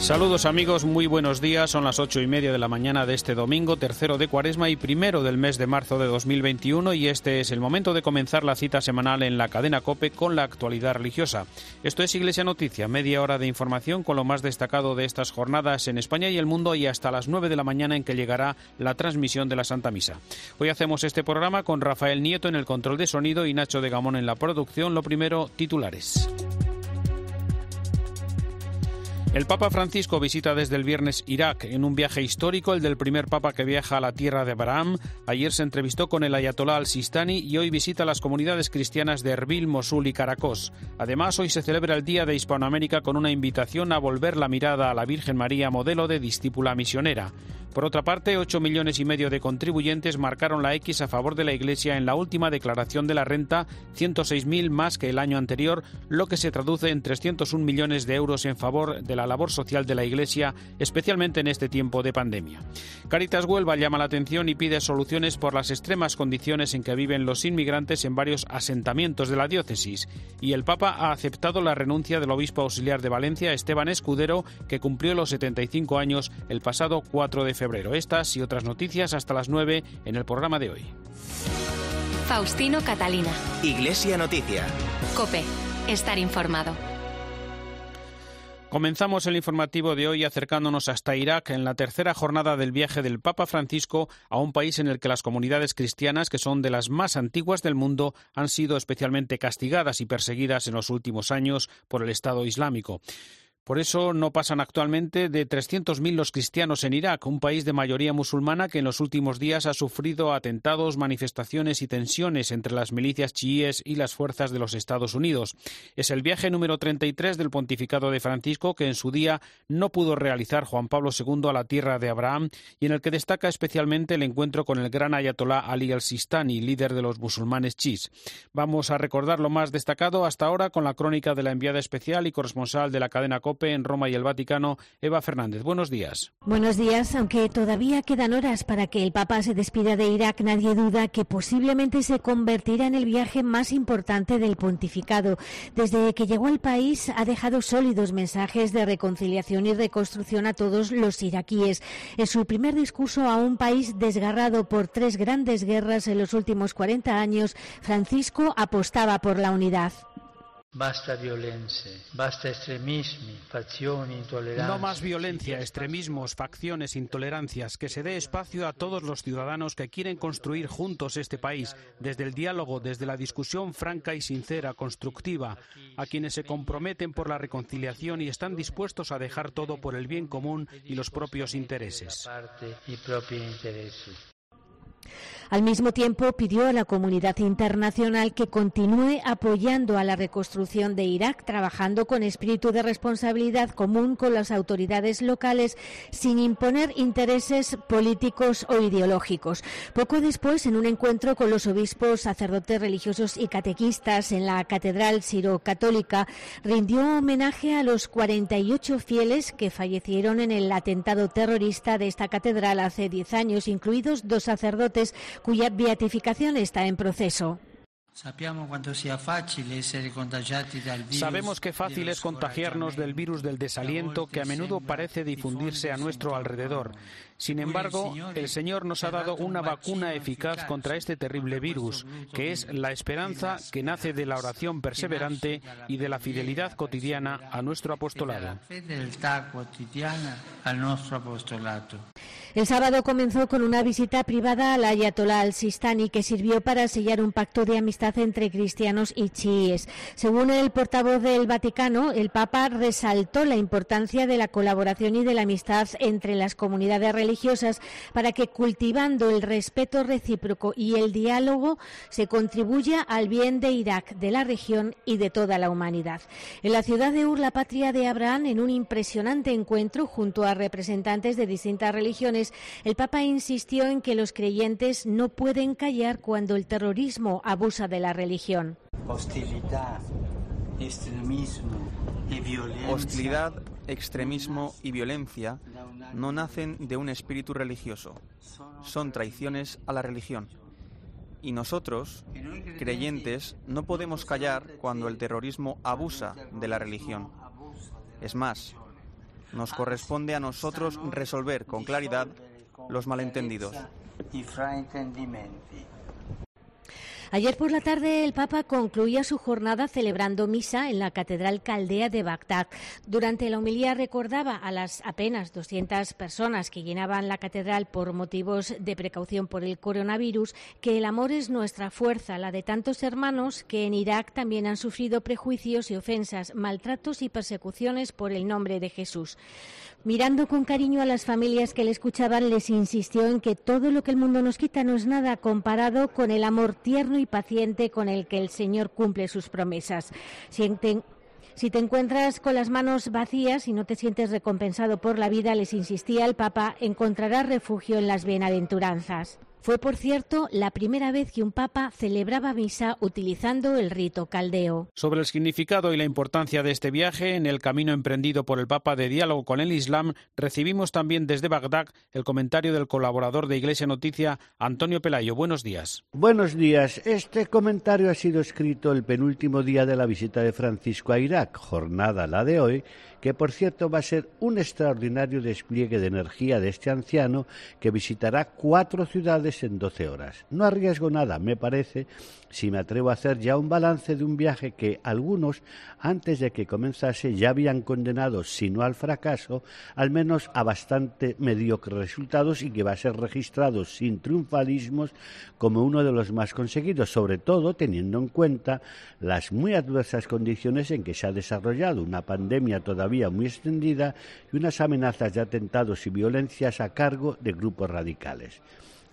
Saludos amigos, muy buenos días. Son las ocho y media de la mañana de este domingo, tercero de cuaresma y primero del mes de marzo de 2021 y este es el momento de comenzar la cita semanal en la cadena Cope con la actualidad religiosa. Esto es Iglesia Noticia, media hora de información con lo más destacado de estas jornadas en España y el mundo y hasta las nueve de la mañana en que llegará la transmisión de la Santa Misa. Hoy hacemos este programa con Rafael Nieto en el control de sonido y Nacho de Gamón en la producción. Lo primero, titulares. El Papa Francisco visita desde el viernes Irak en un viaje histórico, el del primer Papa que viaja a la tierra de Abraham. Ayer se entrevistó con el Ayatolá al-Sistani y hoy visita las comunidades cristianas de Erbil, Mosul y Caracos. Además, hoy se celebra el Día de Hispanoamérica con una invitación a volver la mirada a la Virgen María, modelo de discípula misionera. Por otra parte, 8 millones y medio de contribuyentes marcaron la X a favor de la Iglesia en la última declaración de la renta, 106.000 más que el año anterior, lo que se traduce en 301 millones de euros en favor de la labor social de la Iglesia, especialmente en este tiempo de pandemia. Caritas Huelva llama la atención y pide soluciones por las extremas condiciones en que viven los inmigrantes en varios asentamientos de la diócesis. Y el Papa ha aceptado la renuncia del obispo auxiliar de Valencia, Esteban Escudero, que cumplió los 75 años el pasado 4 de febrero. Estas y otras noticias hasta las 9 en el programa de hoy. Faustino Catalina. Iglesia Noticia. Cope. Estar informado. Comenzamos el informativo de hoy acercándonos hasta Irak en la tercera jornada del viaje del Papa Francisco a un país en el que las comunidades cristianas, que son de las más antiguas del mundo, han sido especialmente castigadas y perseguidas en los últimos años por el Estado Islámico. Por eso no pasan actualmente de 300.000 los cristianos en Irak, un país de mayoría musulmana que en los últimos días ha sufrido atentados, manifestaciones y tensiones entre las milicias chiíes y las fuerzas de los Estados Unidos. Es el viaje número 33 del pontificado de Francisco que en su día no pudo realizar Juan Pablo II a la tierra de Abraham y en el que destaca especialmente el encuentro con el gran ayatolá Ali al-Sistani, líder de los musulmanes chiíes. Vamos a recordar lo más destacado hasta ahora con la crónica de la enviada especial y corresponsal de la cadena En Roma y el Vaticano, Eva Fernández. Buenos días. Buenos días. Aunque todavía quedan horas para que el Papa se despida de Irak, nadie duda que posiblemente se convertirá en el viaje más importante del pontificado. Desde que llegó al país ha dejado sólidos mensajes de reconciliación y reconstrucción a todos los iraquíes. En su primer discurso a un país desgarrado por tres grandes guerras en los últimos 40 años, Francisco apostaba por la unidad. Basta violenze, basta extremismi, fazioni, intolerancia. No más violencia, extremismos, facciones, intolerancias. Que se dé espacio a todos los ciudadanos que quieren construir juntos este país, desde el diálogo, desde la discusión franca y sincera, constructiva, a quienes se comprometen por la reconciliación y están dispuestos a dejar todo por el bien común y los propios intereses. Al mismo tiempo, pidió a la comunidad internacional que continúe apoyando a la reconstrucción de Irak, trabajando con espíritu de responsabilidad común con las autoridades locales, sin imponer intereses políticos o ideológicos. Poco después, en un encuentro con los obispos, sacerdotes religiosos y catequistas en la Catedral Siro-Católica, rindió homenaje a los 48 fieles que fallecieron en el atentado terrorista de esta catedral hace 10 años, incluidos dos sacerdotes cuya beatificación está en proceso. Sabemos que fácil es contagiarnos del virus del desaliento que a menudo parece difundirse a nuestro alrededor. Sin embargo, el Señor nos ha dado una vacuna eficaz contra este terrible virus, que es la esperanza que nace de la oración perseverante y de la fidelidad cotidiana a nuestro apostolado. El sábado comenzó con una visita privada al Ayatollah al-Sistani que sirvió para sellar un pacto de amistad entre cristianos y chiíes. Según el portavoz del Vaticano, el Papa resaltó la importancia de la colaboración y de la amistad entre las comunidades religiosas para que cultivando el respeto recíproco y el diálogo se contribuya al bien de Irak, de la región y de toda la humanidad. En la ciudad de Ur, la patria de Abraham, en un impresionante encuentro junto a representantes de distintas religiones, el Papa insistió en que los creyentes no pueden callar cuando el terrorismo abusa de la religión. Hostilidad, extremismo y violencia. Hostilidad, extremismo y violencia no nacen de un espíritu religioso, son traiciones a la religión. Y nosotros, creyentes, no podemos callar cuando el terrorismo abusa de la religión. Es más, nos corresponde a nosotros resolver con claridad los malentendidos. Ayer por la tarde el Papa concluía su jornada celebrando misa en la Catedral Caldea de Bagdad. Durante la homilía recordaba a las apenas 200 personas que llenaban la catedral por motivos de precaución por el coronavirus que el amor es nuestra fuerza, la de tantos hermanos que en Irak también han sufrido prejuicios y ofensas, maltratos y persecuciones por el nombre de Jesús. Mirando con cariño a las familias que le escuchaban, les insistió en que todo lo que el mundo nos quita no es nada comparado con el amor tierno y paciente con el que el Señor cumple sus promesas. Si te encuentras con las manos vacías y no te sientes recompensado por la vida, les insistía el Papa, encontrarás refugio en las bienaventuranzas. Fue, por cierto, la primera vez que un papa celebraba misa utilizando el rito caldeo. Sobre el significado y la importancia de este viaje en el camino emprendido por el papa de diálogo con el Islam, recibimos también desde Bagdad el comentario del colaborador de Iglesia Noticia, Antonio Pelayo. Buenos días. Buenos días. Este comentario ha sido escrito el penúltimo día de la visita de Francisco a Irak, jornada la de hoy, que por cierto va a ser un extraordinario despliegue de energía de este anciano que visitará cuatro ciudades en doce horas. No arriesgo nada, me parece, si me atrevo a hacer ya un balance de un viaje que algunos, antes de que comenzase, ya habían condenado, si no al fracaso, al menos a bastante mediocres resultados y que va a ser registrado sin triunfalismos como uno de los más conseguidos, sobre todo teniendo en cuenta las muy adversas condiciones en que se ha desarrollado una pandemia todavía muy extendida y unas amenazas de atentados y violencias a cargo de grupos radicales.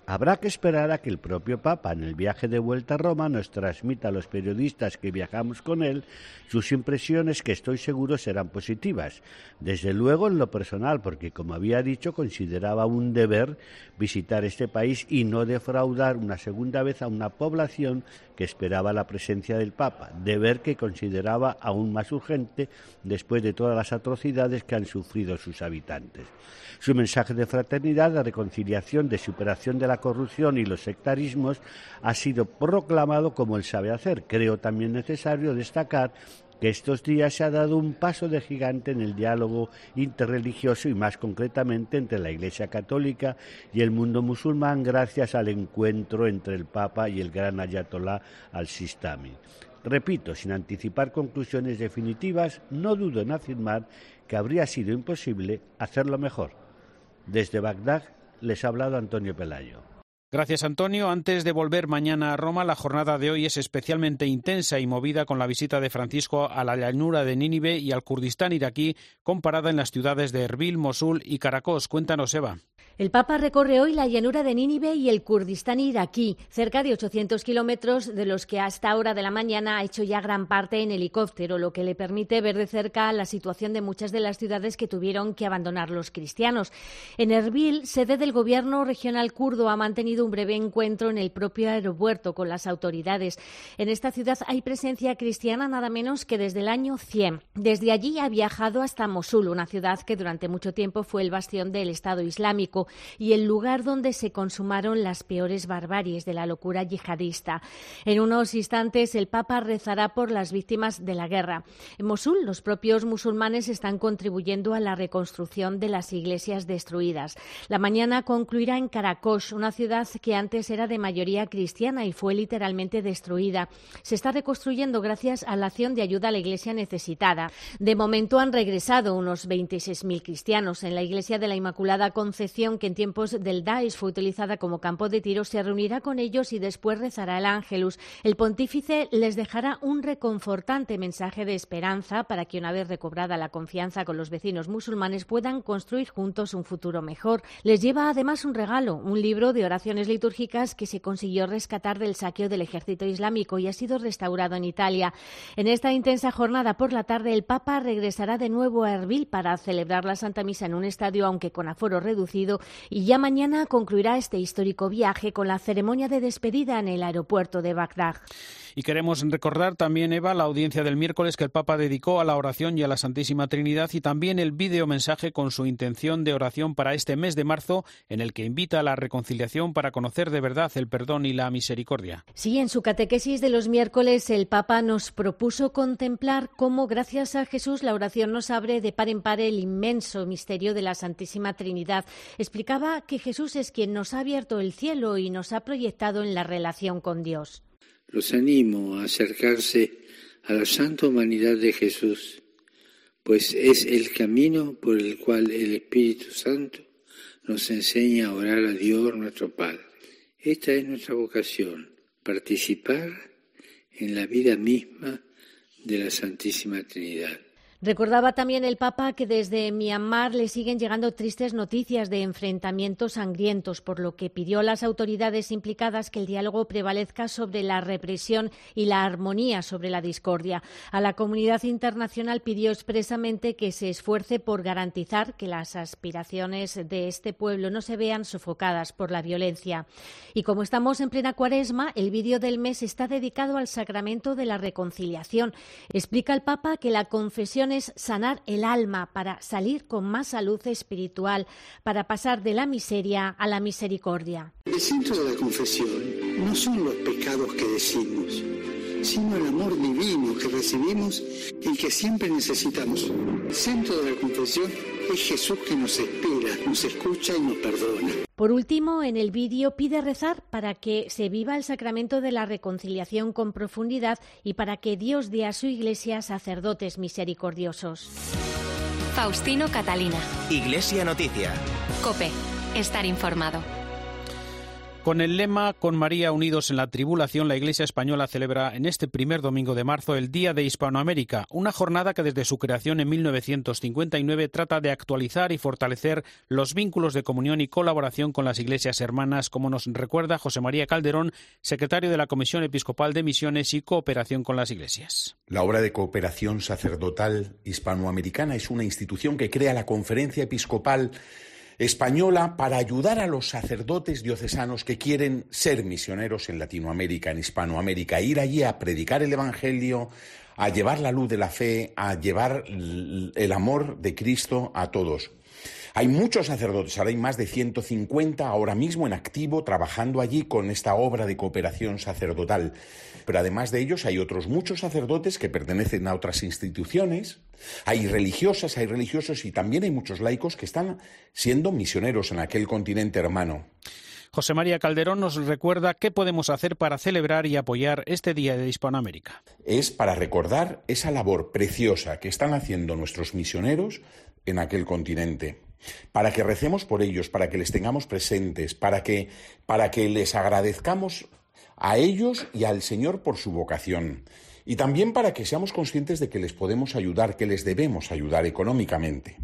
Habrá que esperar a que el propio Papa, en el viaje de vuelta a Roma, nos transmita a los periodistas que viajamos con él sus impresiones que estoy seguro serán positivas. Desde luego en lo personal, porque como había dicho, consideraba un deber visitar este país y no defraudar una segunda vez a una población que esperaba la presencia del Papa, deber que consideraba aún más urgente después de todas las atrocidades que han sufrido sus habitantes. Su mensaje de fraternidad, de reconciliación, de superación de la corrupción y los sectarismos ha sido proclamado como él sabe hacer. Creo también necesario destacar que estos días se ha dado un paso de gigante en el diálogo interreligioso y más concretamente entre la Iglesia Católica y el mundo musulmán gracias al encuentro entre el Papa y el gran ayatolá al-Sistami. Repito, sin anticipar conclusiones definitivas, no dudo en afirmar que habría sido imposible hacerlo mejor. Desde Bagdad les ha hablado Antonio Pelayo. Gracias, Antonio. Antes de volver mañana a Roma, la jornada de hoy es especialmente intensa y movida con la visita de Francisco a la llanura de Nínive y al Kurdistán iraquí, comparada en las ciudades de Erbil, Mosul y Caracos. Cuéntanos, Eva. El Papa recorre hoy la llanura de Nínive y el Kurdistán iraquí, cerca de 800 kilómetros de los que hasta hora de la mañana ha hecho ya gran parte en helicóptero, lo que le permite ver de cerca la situación de muchas de las ciudades que tuvieron que abandonar los cristianos. En Erbil, sede del gobierno regional kurdo, ha mantenido un breve encuentro en el propio aeropuerto con las autoridades. En esta ciudad hay presencia cristiana nada menos que desde el año 100. Desde allí ha viajado hasta Mosul, una ciudad que durante mucho tiempo fue el bastión del Estado Islámico y el lugar donde se consumaron las peores barbaries de la locura yihadista. En unos instantes el Papa rezará por las víctimas de la guerra. En Mosul, los propios musulmanes están contribuyendo a la reconstrucción de las iglesias destruidas. La mañana concluirá en Karakosh, una ciudad que antes era de mayoría cristiana y fue literalmente destruida. Se está reconstruyendo gracias a la acción de ayuda a la iglesia necesitada. De momento han regresado unos 26.000 cristianos. En la iglesia de la Inmaculada Concepción que en tiempos del Daesh fue utilizada como campo de tiro, se reunirá con ellos y después rezará el Ángelus. El pontífice les dejará un reconfortante mensaje de esperanza para que una vez recobrada la confianza con los vecinos musulmanes puedan construir juntos un futuro mejor. Les lleva además un regalo, un libro de oraciones litúrgicas que se consiguió rescatar del saqueo del ejército islámico y ha sido restaurado en Italia. En esta intensa jornada por la tarde, el Papa regresará de nuevo a Erbil para celebrar la Santa Misa en un estadio, aunque con aforo reducido, y ya mañana concluirá este histórico viaje con la ceremonia de despedida en el aeropuerto de Bagdad. Y queremos recordar también, Eva, la audiencia del miércoles que el Papa dedicó a la oración y a la Santísima Trinidad y también el vídeo mensaje con su intención de oración para este mes de marzo en el que invita a la reconciliación para conocer de verdad el perdón y la misericordia. Sí, en su catequesis de los miércoles el Papa nos propuso contemplar cómo gracias a Jesús la oración nos abre de par en par el inmenso misterio de la Santísima Trinidad. Explicaba que Jesús es quien nos ha abierto el cielo y nos ha proyectado en la relación con Dios. Los animo a acercarse a la santa humanidad de Jesús, pues es el camino por el cual el Espíritu Santo nos enseña a orar a Dios nuestro Padre. Esta es nuestra vocación, participar en la vida misma de la Santísima Trinidad. Recordaba también el Papa que desde Myanmar le siguen llegando tristes noticias de enfrentamientos sangrientos, por lo que pidió a las autoridades implicadas que el diálogo prevalezca sobre la represión y la armonía sobre la discordia. A la comunidad internacional pidió expresamente que se esfuerce por garantizar que las aspiraciones de este pueblo no se vean sofocadas por la violencia. Y como estamos en plena cuaresma, el vídeo del mes está dedicado al sacramento de la reconciliación. Explica el Papa que la confesión es sanar el alma para salir con más salud espiritual, para pasar de la miseria a la misericordia. El centro de la confesión no son los pecados que decimos, sino el amor divino que recibimos y que siempre necesitamos. El centro de la confesión es Jesús que nos espera, nos escucha y nos perdona. Por último, en el vídeo pide rezar para que se viva el sacramento de la reconciliación con profundidad y para que Dios dé a su Iglesia sacerdotes misericordiosos. Faustino Catalina. Iglesia Noticia. Cope. Estar informado. Con el lema Con María unidos en la tribulación, la Iglesia española celebra en este primer domingo de marzo el Día de Hispanoamérica, una jornada que desde su creación en 1959 trata de actualizar y fortalecer los vínculos de comunión y colaboración con las iglesias hermanas, como nos recuerda José María Calderón, secretario de la Comisión Episcopal de Misiones y Cooperación con las Iglesias. La obra de cooperación sacerdotal hispanoamericana es una institución que crea la Conferencia Episcopal española para ayudar a los sacerdotes diocesanos que quieren ser misioneros en Latinoamérica, en Hispanoamérica, ir allí a predicar el Evangelio, a llevar la luz de la fe, a llevar el amor de Cristo a todos. Hay muchos sacerdotes, ahora hay más de 150 ahora mismo en activo trabajando allí con esta obra de cooperación sacerdotal. Pero además de ellos hay otros muchos sacerdotes que pertenecen a otras instituciones, hay religiosas, hay religiosos y también hay muchos laicos que están siendo misioneros en aquel continente hermano. José María Calderón nos recuerda qué podemos hacer para celebrar y apoyar este Día de Hispanoamérica. Es para recordar esa labor preciosa que están haciendo nuestros misioneros en aquel continente para que recemos por ellos, para que les tengamos presentes, para que, para que les agradezcamos a ellos y al Señor por su vocación. Y también para que seamos conscientes de que les podemos ayudar, que les debemos ayudar económicamente.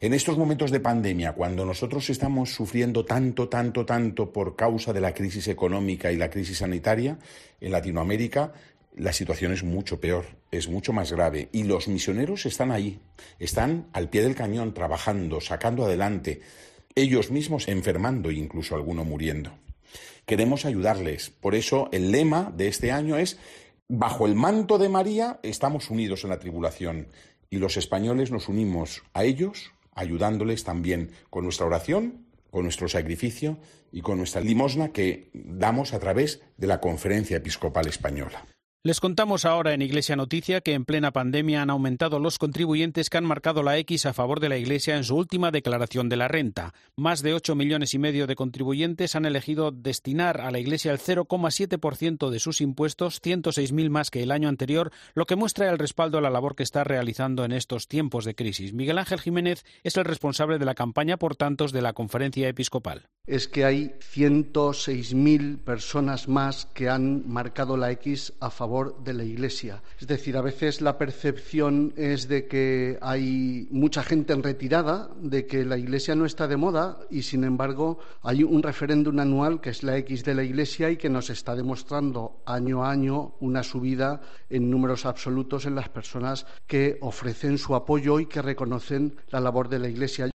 En estos momentos de pandemia, cuando nosotros estamos sufriendo tanto, tanto, tanto por causa de la crisis económica y la crisis sanitaria, en Latinoamérica la situación es mucho peor, es mucho más grave. Y los misioneros están ahí, están al pie del cañón, trabajando, sacando adelante, ellos mismos enfermando e incluso alguno muriendo. Queremos ayudarles. Por eso el lema de este año es, bajo el manto de María estamos unidos en la tribulación. Y los españoles nos unimos a ellos, ayudándoles también con nuestra oración, con nuestro sacrificio y con nuestra limosna que damos a través de la Conferencia Episcopal Española. Les contamos ahora en Iglesia Noticia que en plena pandemia han aumentado los contribuyentes que han marcado la X a favor de la Iglesia en su última declaración de la renta. Más de 8 millones y medio de contribuyentes han elegido destinar a la Iglesia el 0,7% de sus impuestos, 106.000 más que el año anterior, lo que muestra el respaldo a la labor que está realizando en estos tiempos de crisis. Miguel Ángel Jiménez es el responsable de la campaña por tantos de la Conferencia Episcopal. Es que hay 106.000 personas más que han marcado la X a favor de la Iglesia. Es decir, a veces la percepción es de que hay mucha gente en retirada, de que la Iglesia no está de moda y, sin embargo, hay un referéndum anual que es la X de la Iglesia y que nos está demostrando año a año una subida en números absolutos en las personas que ofrecen su apoyo y que reconocen la labor de la Iglesia.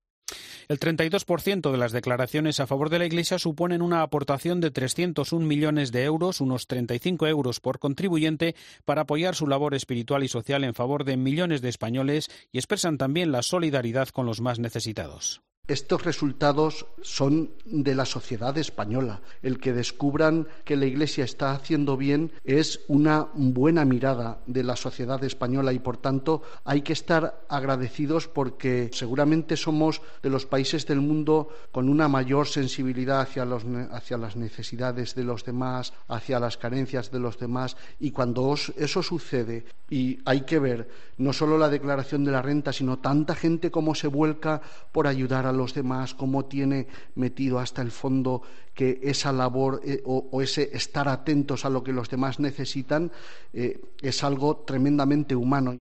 El 32% de las declaraciones a favor de la Iglesia suponen una aportación de 301 millones de euros, unos 35 euros por contribuyente, para apoyar su labor espiritual y social en favor de millones de españoles y expresan también la solidaridad con los más necesitados. Estos resultados son de la sociedad española. El que descubran que la Iglesia está haciendo bien es una buena mirada de la sociedad española y, por tanto, hay que estar agradecidos porque seguramente somos de los países del mundo con una mayor sensibilidad hacia, hacia las necesidades de los demás, hacia las carencias de los demás y cuando eso sucede y hay que ver no solo la declaración de la renta, sino tanta gente como se vuelca por ayudar a los demás, cómo tiene metido hasta el fondo que esa labor eh, o, ese estar atentos a lo que los demás necesitan eh, es algo tremendamente humano.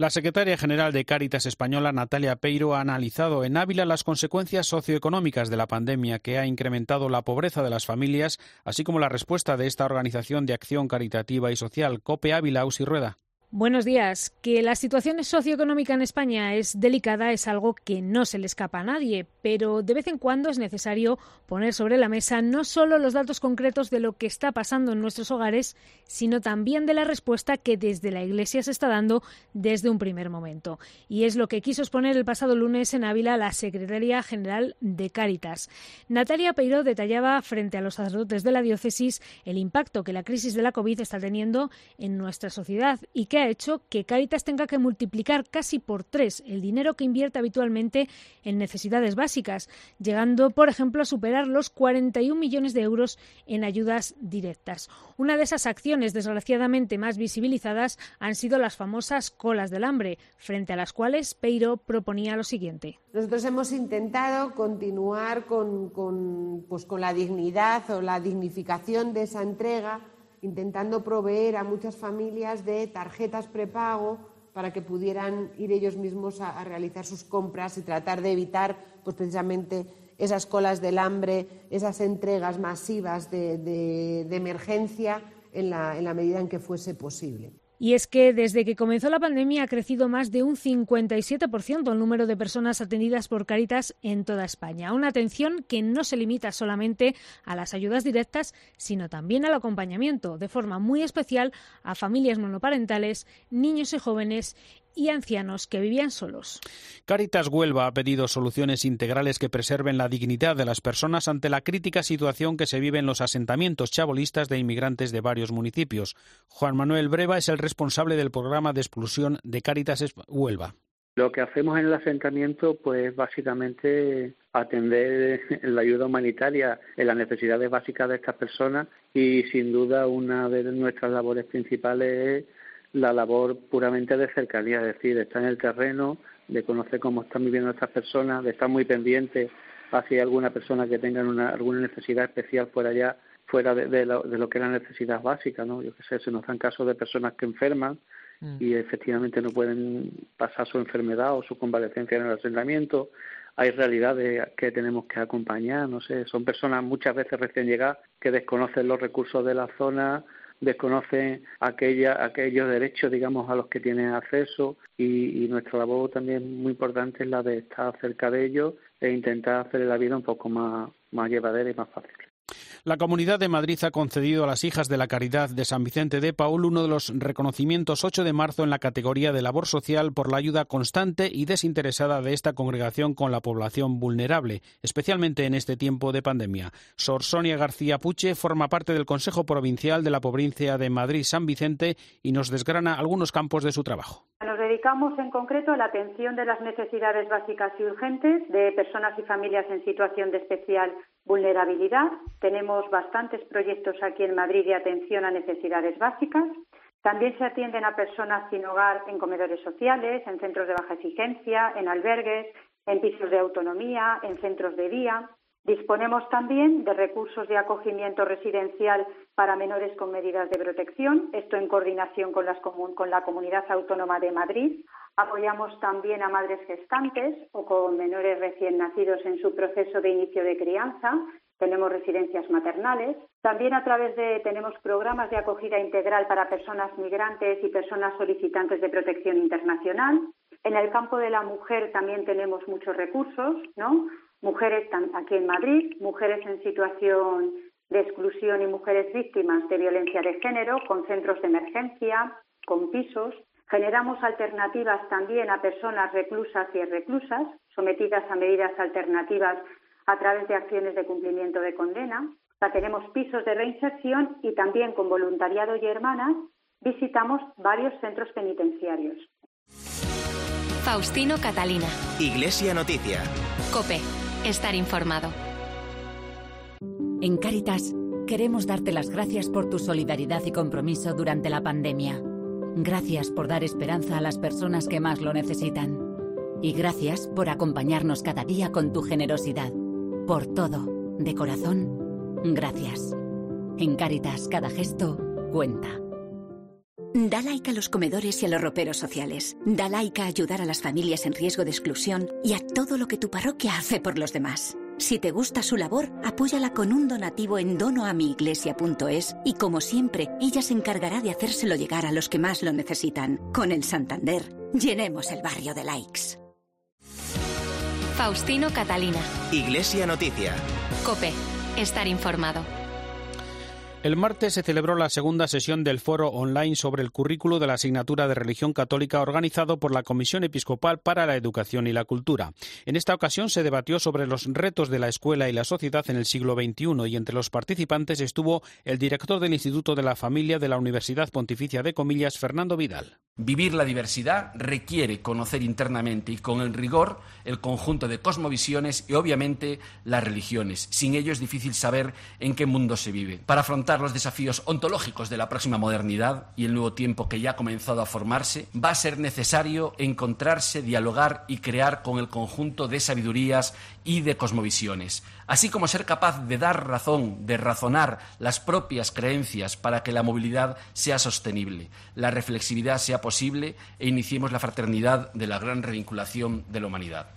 La secretaria general de Cáritas Española, Natalia Peiro, ha analizado en Ávila las consecuencias socioeconómicas de la pandemia que ha incrementado la pobreza de las familias, así como la respuesta de esta organización de acción caritativa y social, COPE Ávila y Rueda. Buenos días. Que la situación socioeconómica en España es delicada es algo que no se le escapa a nadie, pero de vez en cuando es necesario poner sobre la mesa no solo los datos concretos de lo que está pasando en nuestros hogares, sino también de la respuesta que desde la Iglesia se está dando desde un primer momento. Y es lo que quiso exponer el pasado lunes en Ávila la Secretaría General de Cáritas. Natalia Peiro detallaba frente a los sacerdotes de la diócesis el impacto que la crisis de la COVID está teniendo en nuestra sociedad y que ha hecho que Caritas tenga que multiplicar casi por tres el dinero que invierte habitualmente en necesidades básicas, llegando, por ejemplo, a superar los 41 millones de euros en ayudas directas. Una de esas acciones, desgraciadamente más visibilizadas, han sido las famosas colas del hambre, frente a las cuales Peiro proponía lo siguiente. Nosotros hemos intentado continuar con, con, pues, con la dignidad o la dignificación de esa entrega intentando proveer a muchas familias de tarjetas prepago para que pudieran ir ellos mismos a, realizar sus compras y tratar de evitar pues, precisamente esas colas del hambre, esas entregas masivas de, emergencia en la medida en que fuese posible. Y es que desde que comenzó la pandemia ha crecido más de un 57% el número de personas atendidas por Caritas en toda España. Una atención que no se limita solamente a las ayudas directas, sino también al acompañamiento, de forma muy especial a familias monoparentales, niños y jóvenes y ancianos que vivían solos. Caritas Huelva ha pedido soluciones integrales que preserven la dignidad de las personas ante la crítica situación que se vive en los asentamientos chabolistas de inmigrantes de varios municipios. Juan Manuel Breva es el responsable del programa de expulsión de Caritas Huelva. Lo que hacemos en el asentamiento, pues básicamente atender la ayuda humanitaria en las necesidades básicas de estas personas y sin duda una de nuestras labores principales es la labor puramente de cercanía, es decir, de estar en el terreno, de conocer cómo están viviendo estas personas, de estar muy pendiente hacia alguna persona que tenga una, alguna necesidad especial fuera allá, fuera de, lo, de, lo, que es la necesidad básica, ¿no? Yo qué sé, se nos dan casos de personas que enferman mm. y efectivamente no pueden pasar su enfermedad o su convalecencia en el asentamiento. Hay realidades que tenemos que acompañar, no sé, son personas muchas veces recién llegadas que desconocen los recursos de la zona, desconocen aquella, aquellos derechos, digamos, a los que tienen acceso y, y nuestra labor también muy importante es la de estar cerca de ellos e intentar hacerle la vida un poco más, más llevadera y más fácil. La Comunidad de Madrid ha concedido a las hijas de la Caridad de San Vicente de Paul uno de los reconocimientos 8 de marzo en la categoría de labor social por la ayuda constante y desinteresada de esta congregación con la población vulnerable, especialmente en este tiempo de pandemia. Sor Sonia García Puche forma parte del Consejo Provincial de la Provincia de Madrid San Vicente y nos desgrana algunos campos de su trabajo. Nos dedicamos en concreto a la atención de las necesidades básicas y urgentes de personas y familias en situación de especial vulnerabilidad. Tenemos bastantes proyectos aquí en Madrid de atención a necesidades básicas. También se atienden a personas sin hogar en comedores sociales, en centros de baja exigencia, en albergues, en pisos de autonomía, en centros de día. Disponemos también de recursos de acogimiento residencial para menores con medidas de protección, esto en coordinación con, con, la Comunidad Autónoma de Madrid. Apoyamos también a madres gestantes o con menores recién nacidos en su proceso de inicio de crianza. Tenemos residencias maternales. También a través de tenemos programas de acogida integral para personas migrantes y personas solicitantes de protección internacional. En el campo de la mujer también tenemos muchos recursos, ¿no? mujeres aquí en Madrid, mujeres en situación de exclusión y mujeres víctimas de violencia de género, con centros de emergencia, con pisos. Generamos alternativas también a personas reclusas y reclusas, sometidas a medidas alternativas a través de acciones de cumplimiento de condena. tenemos pisos de reinserción y también con voluntariado y hermanas visitamos varios centros penitenciarios. Faustino Catalina. Iglesia Noticia. Cope. Estar informado. En Cáritas queremos darte las gracias por tu solidaridad y compromiso durante la pandemia. Gracias por dar esperanza a las personas que más lo necesitan. Y gracias por acompañarnos cada día con tu generosidad. Por todo, de corazón, gracias. En Cáritas cada gesto cuenta. Da like a los comedores y a los roperos sociales. Da like a ayudar a las familias en riesgo de exclusión y a todo lo que tu parroquia hace por los demás. Si te gusta su labor, apóyala con un donativo en donoamiiglesia.es y como siempre, ella se encargará de hacérselo llegar a los que más lo necesitan. Con el Santander, llenemos el barrio de likes. Faustino Catalina. Iglesia Noticia. Cope. Estar informado. El martes se celebró la segunda sesión del foro online sobre el currículo de la asignatura de religión católica organizado por la Comisión Episcopal para la Educación y la Cultura. En esta ocasión se debatió sobre los retos de la escuela y la sociedad en el siglo XXI y entre los participantes estuvo el director del Instituto de la Familia de la Universidad Pontificia de Comillas, Fernando Vidal. Vivir la diversidad requiere conocer internamente y con el rigor el conjunto de cosmovisiones y obviamente las religiones. Sin ello es difícil saber en qué mundo se vive. Para afrontar los desafíos ontológicos de la próxima modernidad y el nuevo tiempo que ya ha comenzado a formarse, va a ser necesario encontrarse, dialogar y crear con el conjunto de sabidurías y de cosmovisiones, así como ser capaz de dar razón, de razonar las propias creencias para que la movilidad sea sostenible, la reflexividad sea posible e iniciemos la fraternidad de la gran revinculación de la humanidad.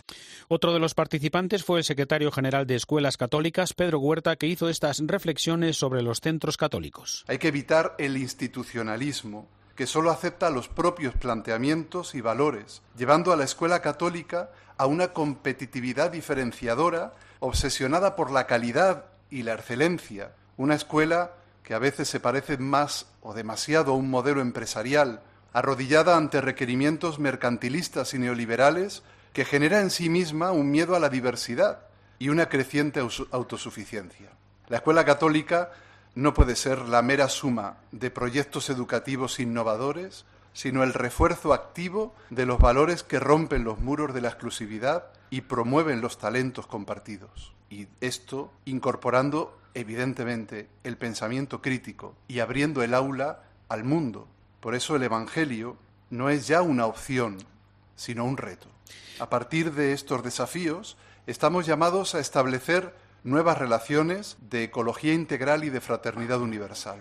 Otro de los participantes fue el secretario general de Escuelas Católicas, Pedro Huerta, que hizo estas reflexiones sobre los centros católicos. Hay que evitar el institucionalismo que solo acepta los propios planteamientos y valores, llevando a la escuela católica a una competitividad diferenciadora obsesionada por la calidad y la excelencia, una escuela que a veces se parece más o demasiado a un modelo empresarial, arrodillada ante requerimientos mercantilistas y neoliberales, que genera en sí misma un miedo a la diversidad y una creciente autosuficiencia. La escuela católica no puede ser la mera suma de proyectos educativos innovadores, sino el refuerzo activo de los valores que rompen los muros de la exclusividad y promueven los talentos compartidos. Y esto incorporando, evidentemente, el pensamiento crítico y abriendo el aula al mundo. Por eso el Evangelio no es ya una opción, sino un reto. A partir de estos desafíos, estamos llamados a establecer nuevas relaciones de ecología integral y de fraternidad universal.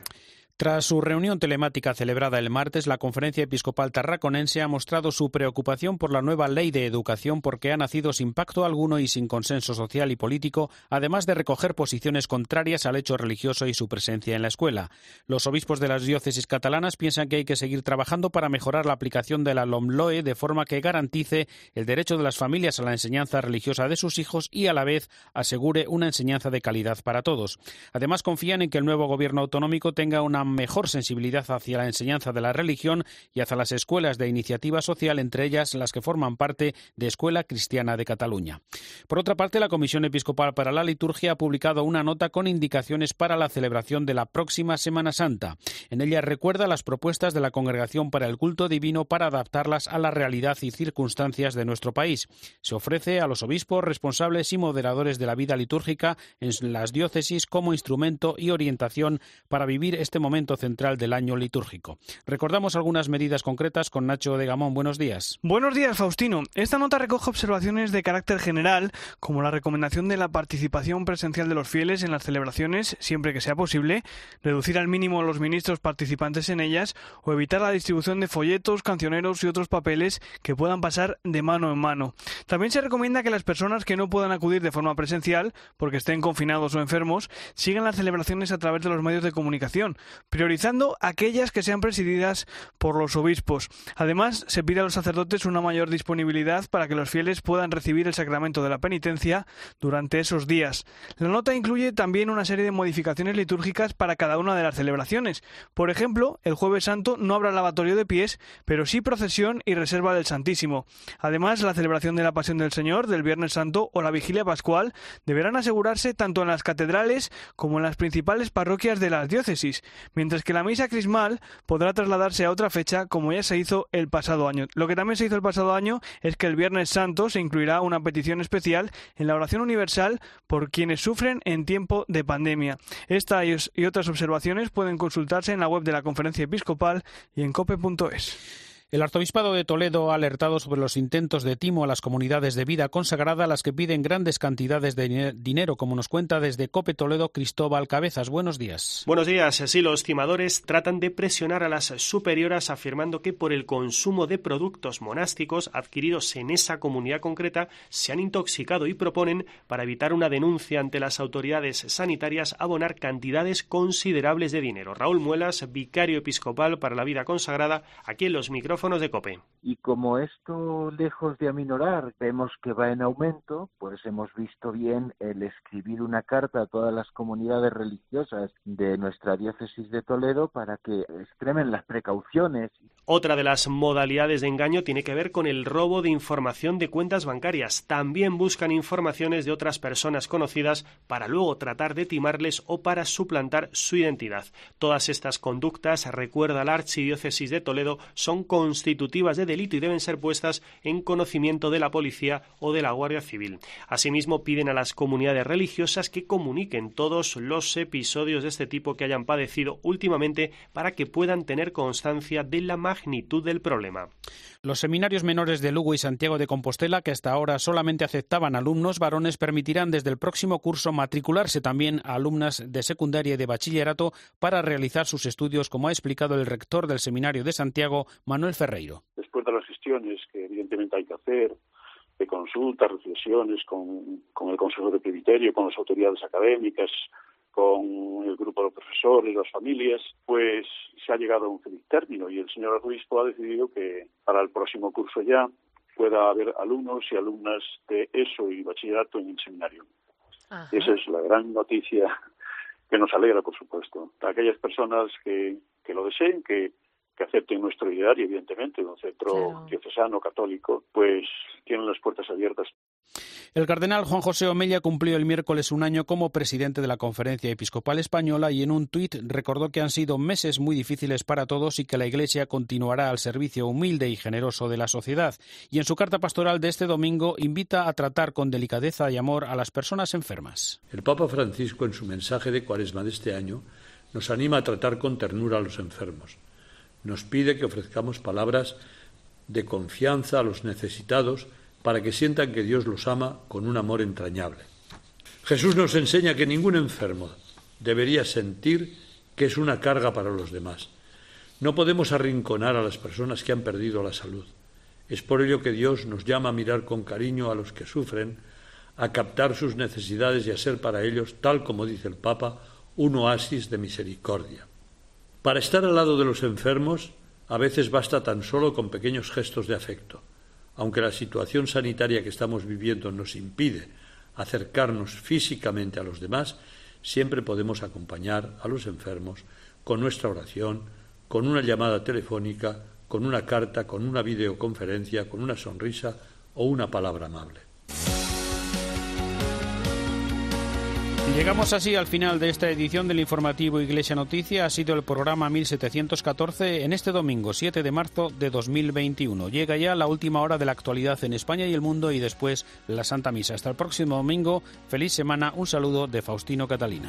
Tras su reunión telemática celebrada el martes, la Conferencia Episcopal Tarraconense ha mostrado su preocupación por la nueva ley de educación porque ha nacido sin pacto alguno y sin consenso social y político, además de recoger posiciones contrarias al hecho religioso y su presencia en la escuela. Los obispos de las diócesis catalanas piensan que hay que seguir trabajando para mejorar la aplicación de la LOMLOE de forma que garantice el derecho de las familias a la enseñanza religiosa de sus hijos y a la vez asegure una enseñanza de calidad para todos. Además, confían en que el nuevo gobierno autonómico tenga una mejor sensibilidad hacia la enseñanza de la religión y hacia las escuelas de iniciativa social, entre ellas las que forman parte de Escuela Cristiana de Cataluña. Por otra parte, la Comisión Episcopal para la Liturgia ha publicado una nota con indicaciones para la celebración de la próxima Semana Santa. En ella recuerda las propuestas de la Congregación para el Culto Divino para adaptarlas a la realidad y circunstancias de nuestro país. Se ofrece a los obispos, responsables y moderadores de la vida litúrgica en las diócesis como instrumento y orientación para vivir este momento central del año litúrgico. Recordamos algunas medidas concretas con Nacho de Gamón. Buenos días. Buenos días, Faustino. Esta nota recoge observaciones de carácter general, como la recomendación de la participación presencial de los fieles en las celebraciones, siempre que sea posible, reducir al mínimo los ministros participantes en ellas o evitar la distribución de folletos, cancioneros y otros papeles que puedan pasar de mano en mano. También se recomienda que las personas que no puedan acudir de forma presencial, porque estén confinados o enfermos, sigan las celebraciones a través de los medios de comunicación, priorizando aquellas que sean presididas por los obispos. Además, se pide a los sacerdotes una mayor disponibilidad para que los fieles puedan recibir el sacramento de la penitencia durante esos días. La nota incluye también una serie de modificaciones litúrgicas para cada una de las celebraciones. Por ejemplo, el jueves santo no habrá lavatorio de pies, pero sí procesión y reserva del Santísimo. Además, la celebración de la Pasión del Señor, del Viernes Santo o la Vigilia Pascual deberán asegurarse tanto en las catedrales como en las principales parroquias de las diócesis, mientras que la misa crismal podrá trasladarse a otra fecha como ya se hizo el pasado año. Lo que también se hizo el pasado año es que el Viernes Santo se incluirá una petición especial en la oración universal por quienes sufren en tiempo de pandemia. Esta y otras observaciones pueden consultarse en la web de la Conferencia Episcopal y en cope.es. El arzobispado de Toledo ha alertado sobre los intentos de timo a las comunidades de vida consagrada, a las que piden grandes cantidades de dinero, como nos cuenta desde Cope Toledo Cristóbal Cabezas. Buenos días. Buenos días. Sí, los timadores tratan de presionar a las superioras afirmando que por el consumo de productos monásticos adquiridos en esa comunidad concreta se han intoxicado y proponen, para evitar una denuncia ante las autoridades sanitarias, abonar cantidades considerables de dinero. Raúl Muelas, vicario episcopal para la vida consagrada, aquí en los micrófonos Y como esto, lejos de aminorar, vemos que va en aumento, pues hemos visto bien el escribir una carta a todas las comunidades religiosas de nuestra diócesis de Toledo para que extremen las precauciones. Otra de las modalidades de engaño tiene que ver con el robo de información de cuentas bancarias. También buscan informaciones de otras personas conocidas para luego tratar de timarles o para suplantar su identidad. Todas estas conductas, recuerda la Archidiócesis de Toledo, son con constitutivas de delito y deben ser puestas en conocimiento de la policía o de la Guardia Civil. Asimismo, piden a las comunidades religiosas que comuniquen todos los episodios de este tipo que hayan padecido últimamente para que puedan tener constancia de la magnitud del problema. Los seminarios menores de Lugo y Santiago de Compostela, que hasta ahora solamente aceptaban alumnos varones, permitirán desde el próximo curso matricularse también a alumnas de secundaria y de bachillerato para realizar sus estudios, como ha explicado el rector del Seminario de Santiago, Manuel Ferreiro. Después de las gestiones que evidentemente hay que hacer, de consultas, reflexiones con, con el Consejo de Criterio, con las autoridades académicas, con el grupo de profesores, las familias, pues se ha llegado a un feliz término y el señor arzobispo ha decidido que para el próximo curso ya pueda haber alumnos y alumnas de ESO y bachillerato en el seminario. esa es la gran noticia que nos alegra, por supuesto. A aquellas personas que, que lo deseen, que que acepten nuestro ideario, evidentemente, un centro diocesano católico, pues tienen las puertas abiertas. El cardenal Juan José Omeya cumplió el miércoles un año como presidente de la Conferencia Episcopal Española y en un tuit recordó que han sido meses muy difíciles para todos y que la Iglesia continuará al servicio humilde y generoso de la sociedad. Y en su carta pastoral de este domingo invita a tratar con delicadeza y amor a las personas enfermas. El Papa Francisco, en su mensaje de Cuaresma de este año, nos anima a tratar con ternura a los enfermos nos pide que ofrezcamos palabras de confianza a los necesitados para que sientan que Dios los ama con un amor entrañable. Jesús nos enseña que ningún enfermo debería sentir que es una carga para los demás. No podemos arrinconar a las personas que han perdido la salud. Es por ello que Dios nos llama a mirar con cariño a los que sufren, a captar sus necesidades y a ser para ellos, tal como dice el Papa, un oasis de misericordia. Para estar al lado de los enfermos, a veces basta tan solo con pequeños gestos de afecto. Aunque la situación sanitaria que estamos viviendo nos impide acercarnos físicamente a los demás, siempre podemos acompañar a los enfermos con nuestra oración, con una llamada telefónica, con una carta, con una videoconferencia, con una sonrisa o una palabra amable. Llegamos así al final de esta edición del informativo Iglesia Noticia. Ha sido el programa 1714 en este domingo 7 de marzo de 2021. Llega ya la última hora de la actualidad en España y el mundo y después la Santa Misa. Hasta el próximo domingo. Feliz semana. Un saludo de Faustino Catalina.